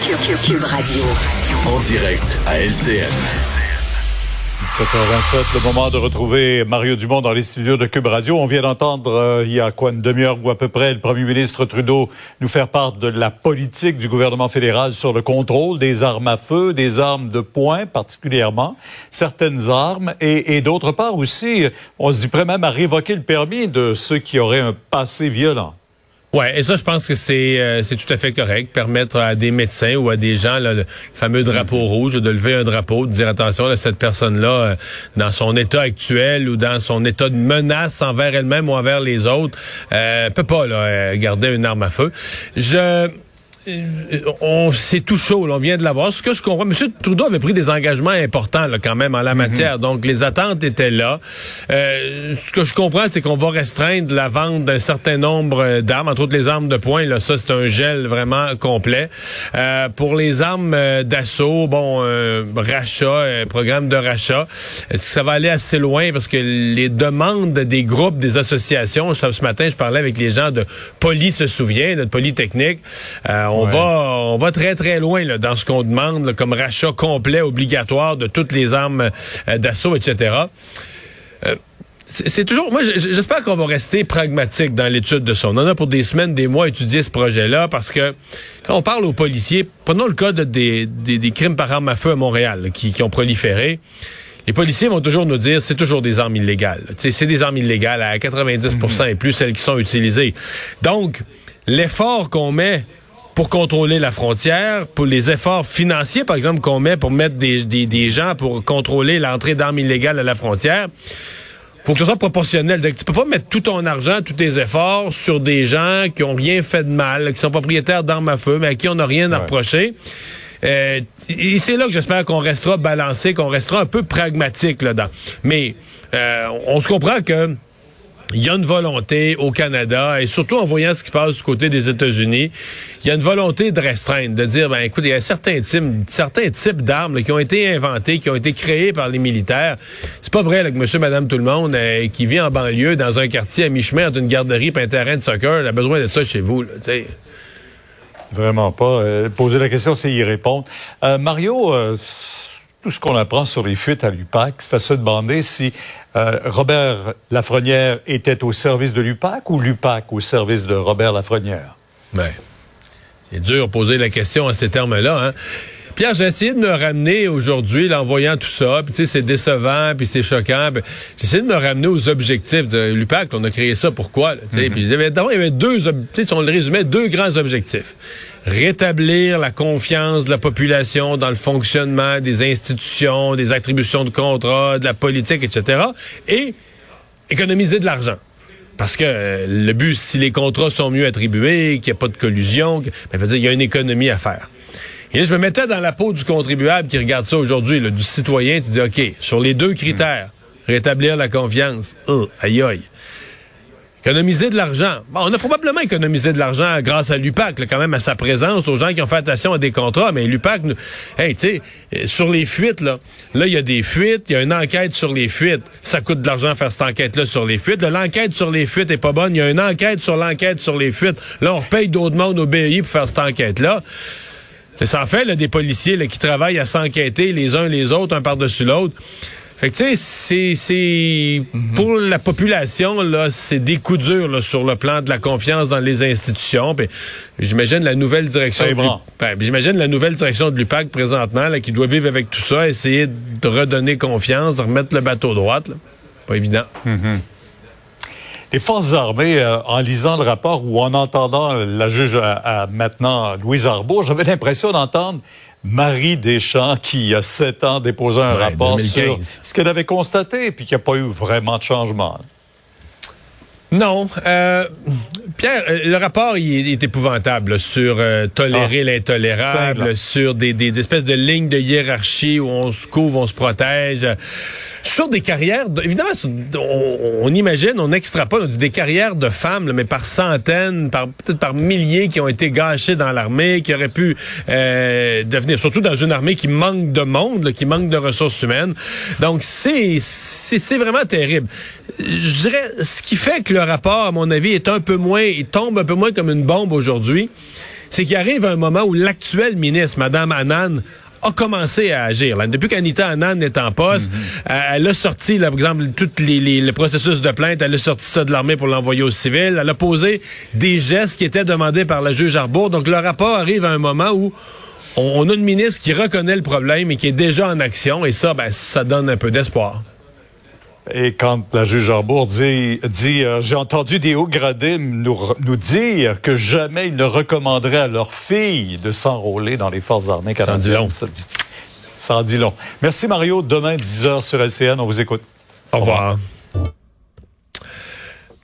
Cube Radio. En direct à LCN. 7h27, le moment de retrouver Mario Dumont dans les studios de Cube Radio. On vient d'entendre euh, il y a quoi une demi-heure ou à peu près le premier ministre Trudeau nous faire part de la politique du gouvernement fédéral sur le contrôle des armes à feu, des armes de poing particulièrement, certaines armes et, et d'autre part aussi, on se dit prêt même à révoquer le permis de ceux qui auraient un passé violent. Ouais, et ça, je pense que c'est euh, c'est tout à fait correct. Permettre à des médecins ou à des gens, là, le fameux drapeau rouge, de lever un drapeau, de dire attention, là, cette personne-là, euh, dans son état actuel ou dans son état de menace envers elle-même ou envers les autres, euh, peut pas là, euh, garder une arme à feu. Je on c'est tout chaud, on vient de l'avoir. Ce que je comprends, M. Trudeau avait pris des engagements importants là, quand même en la mhm. matière, donc les attentes étaient là. Euh, ce que je comprends, c'est qu'on va restreindre la vente d'un certain nombre euh, d'armes, entre autres les armes de poing. Là, ça c'est un gel vraiment complet. Euh, pour les armes d'assaut, bon, rachat, programme de rachat, est-ce que ça va aller assez loin? Parce que les demandes des groupes, des associations, ce matin je parlais avec les gens de Poly se souvient, de Polytechnique. On va on va très très loin là, dans ce qu'on demande comme rachat complet obligatoire de toutes les armes euh, d'assaut, etc. Euh, c'est toujours, moi, j'espère qu'on va rester pragmatique dans l'étude de ça. On en a pour des semaines, des mois étudier ce projet-là parce que quand on parle aux policiers, prenons le cas de, des, des, crimes par arme à feu à Montréal qui, qui ont proliféré. Les policiers vont toujours nous dire c'est toujours des armes illégales. C'est des armes illégales à 90% et plus celles qui sont utilisées. Donc, l'effort qu'on met pour contrôler la frontière, pour les efforts financiers, par exemple, qu'on met pour mettre des, des, des gens pour contrôler l'entrée d'armes illégales à la frontière, faut que ce soit proportionnel. Tu peux pas mettre tout ton argent, tous tes efforts sur des gens qui ont rien fait de mal, qui sont propriétaires d'armes à feu, mais à qui on n'a rien à reprocher. Euh, et c'est là que j'espère qu'on restera balancé, qu'on restera un peu pragmatique là-dedans. Mais euh, on se comprend que il y a une volonté au Canada, et surtout en voyant ce qui se passe du côté des États-Unis, il y a une volonté de restreindre, de dire, ben écoute, il y a certains types, d'armes qui ont été inventés, qui ont été créés par les militaires. C'est pas vrai là, que monsieur, madame, tout le monde euh, qui vit en banlieue, dans un quartier à mi-chemin entre une garderie et un terrain de soccer, a besoin de ça chez vous. Là, Vraiment pas. Euh, poser la question, c'est y répondre. Euh, Mario tout ce qu'on apprend sur les fuites à l'UPAC, c'est à se demander si euh, Robert Lafrenière était au service de l'UPAC ou l'UPAC au service de Robert Lafrenière. Ben, c'est dur de poser la question à ces termes-là. Hein? Pierre, j'ai essayé de me ramener aujourd'hui, en voyant tout ça, puis tu sais, c'est décevant, puis c'est choquant. J'ai essayé de me ramener aux objectifs de l'UPAC. On a créé ça pourquoi? Là, mm Puis il y avait deux, tu sais, on le résumait, deux grands objectifs rétablir la confiance de la population dans le fonctionnement des institutions, des attributions de contrats, de la politique, etc. Et économiser de l'argent. Parce que euh, le but, si les contrats sont mieux attribués, qu'il n'y a pas de collusion, ben, dire, il y a une économie à faire. Et je me mettais dans la peau du contribuable qui regarde ça aujourd'hui, du citoyen, tu dis, OK, sur les deux critères, rétablir la confiance, oh, aïe aïe. Économiser de l'argent. Bon, on a probablement économisé de l'argent grâce à l'UPAC, quand même à sa présence, aux gens qui ont fait attention à des contrats. Mais l'UPAC, hey, tu sais, euh, sur les fuites, là, là, il y a des fuites, il y a une enquête sur les fuites. Ça coûte de l'argent faire cette enquête-là sur les fuites. L'enquête sur les fuites est pas bonne. Il y a une enquête sur l'enquête sur les fuites. Là, on repaye d'autres monde au BI pour faire cette enquête-là. Ça en fait là, des policiers là, qui travaillent à s'enquêter les uns les autres, un par-dessus l'autre. Fait que tu sais, c'est mhm. pour la population là, c'est des coups durs là, sur le plan de la confiance dans les institutions. j'imagine la nouvelle direction. Ben, j'imagine la nouvelle direction de l'UPAC présentement là, qui doit vivre avec tout ça, essayer de redonner confiance, de remettre le bateau droite. Là. Pas évident. Mhm. Les forces armées, euh, en lisant le rapport ou en entendant la juge à, maintenant Louise Arbour, j'avais l'impression d'entendre Marie Deschamps qui, il y a sept ans, déposait un rapport sur ce qu'elle avait constaté, puis qu'il n'y a pas eu vraiment de changement. Non. Euh, Pierre, euh, le rapport il est épouvantable sur euh, tolérer ah, l'intolérable, sur des, des, espèces de lignes de hiérarchie où on se couvre, on se protège sur des carrières, évidemment, on, imagine, on extrapole, on dit des carrières de femmes, mais par centaines, par peut-être par milliers qui ont été gâchées dans l'armée, qui auraient pu euh, devenir, surtout dans une armée qui manque de monde, qui manque de ressources humaines. Donc c'est c'est vraiment terrible. Je dirais, ce qui fait que le rapport, à mon avis, est un peu moins, tombe un peu moins comme une bombe aujourd'hui c'est qu'il arrive un moment où l'actuel ministre, Mme Annan, a commencé à agir. Depuis qu'Anita Annan est en poste, mhm. euh, elle a sorti, par exemple, tout les, le processus de plainte, elle a sorti ça de l'armée pour l'envoyer au civil. Elle a posé des gestes qui étaient demandés par la juge Arbour. Donc, le rapport arrive à un moment où on, a une ministre qui reconnaît le problème et qui est déjà en action. Et ça, ben, ça donne un peu d'espoir. Et quand la juge Arbour dit, dit euh, j'ai entendu des hauts gradés nous, nous dire que jamais ils ne recommanderaient à leur fille de s'enrôler dans les forces armées canadiennes. Ça dit long. Ça dit, long. Merci Mario. Demain, 10h sur LCN. On vous écoute. Au revoir.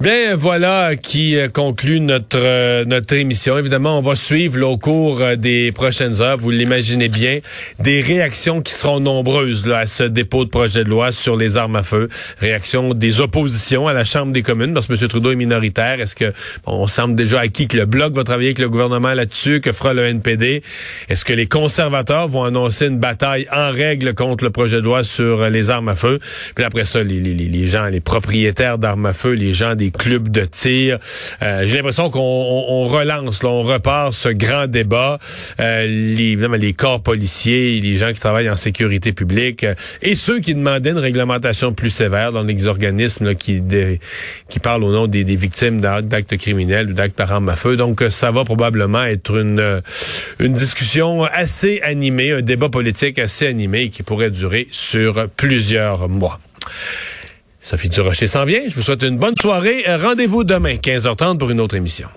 Bien, voilà qui euh, conclut notre euh, notre émission. Évidemment, on va suivre au cours euh, des prochaines heures, vous l'imaginez bien, des réactions qui seront nombreuses là, à ce dépôt de projet de loi sur les armes à feu. Réactions des oppositions à la Chambre des communes, parce que M. Trudeau est minoritaire. Est-ce que on semble déjà acquis que le Bloc va travailler avec le gouvernement là-dessus, que fera le NPD? Est-ce que les conservateurs vont annoncer une bataille en règle contre le projet de loi sur les armes à feu? Puis après ça, les, les, les gens, les propriétaires d'armes à feu, les gens des clubs de tir. Euh, J'ai l'impression qu'on on, relance, là, on repart ce grand débat. Euh, les, les corps policiers, les gens qui travaillent en sécurité publique euh, et ceux qui demandaient une réglementation plus sévère dans les organismes là, qui, qui parlent au nom des, des victimes d'actes criminels ou d'actes par arme à feu. Donc, ça va probablement être une, euh, une discussion assez animée, un débat politique assez animé qui pourrait durer sur plusieurs mois. Sophie Durocher s'en vient. Je vous souhaite une bonne soirée. Rendez-vous demain, 15h30 pour une autre émission.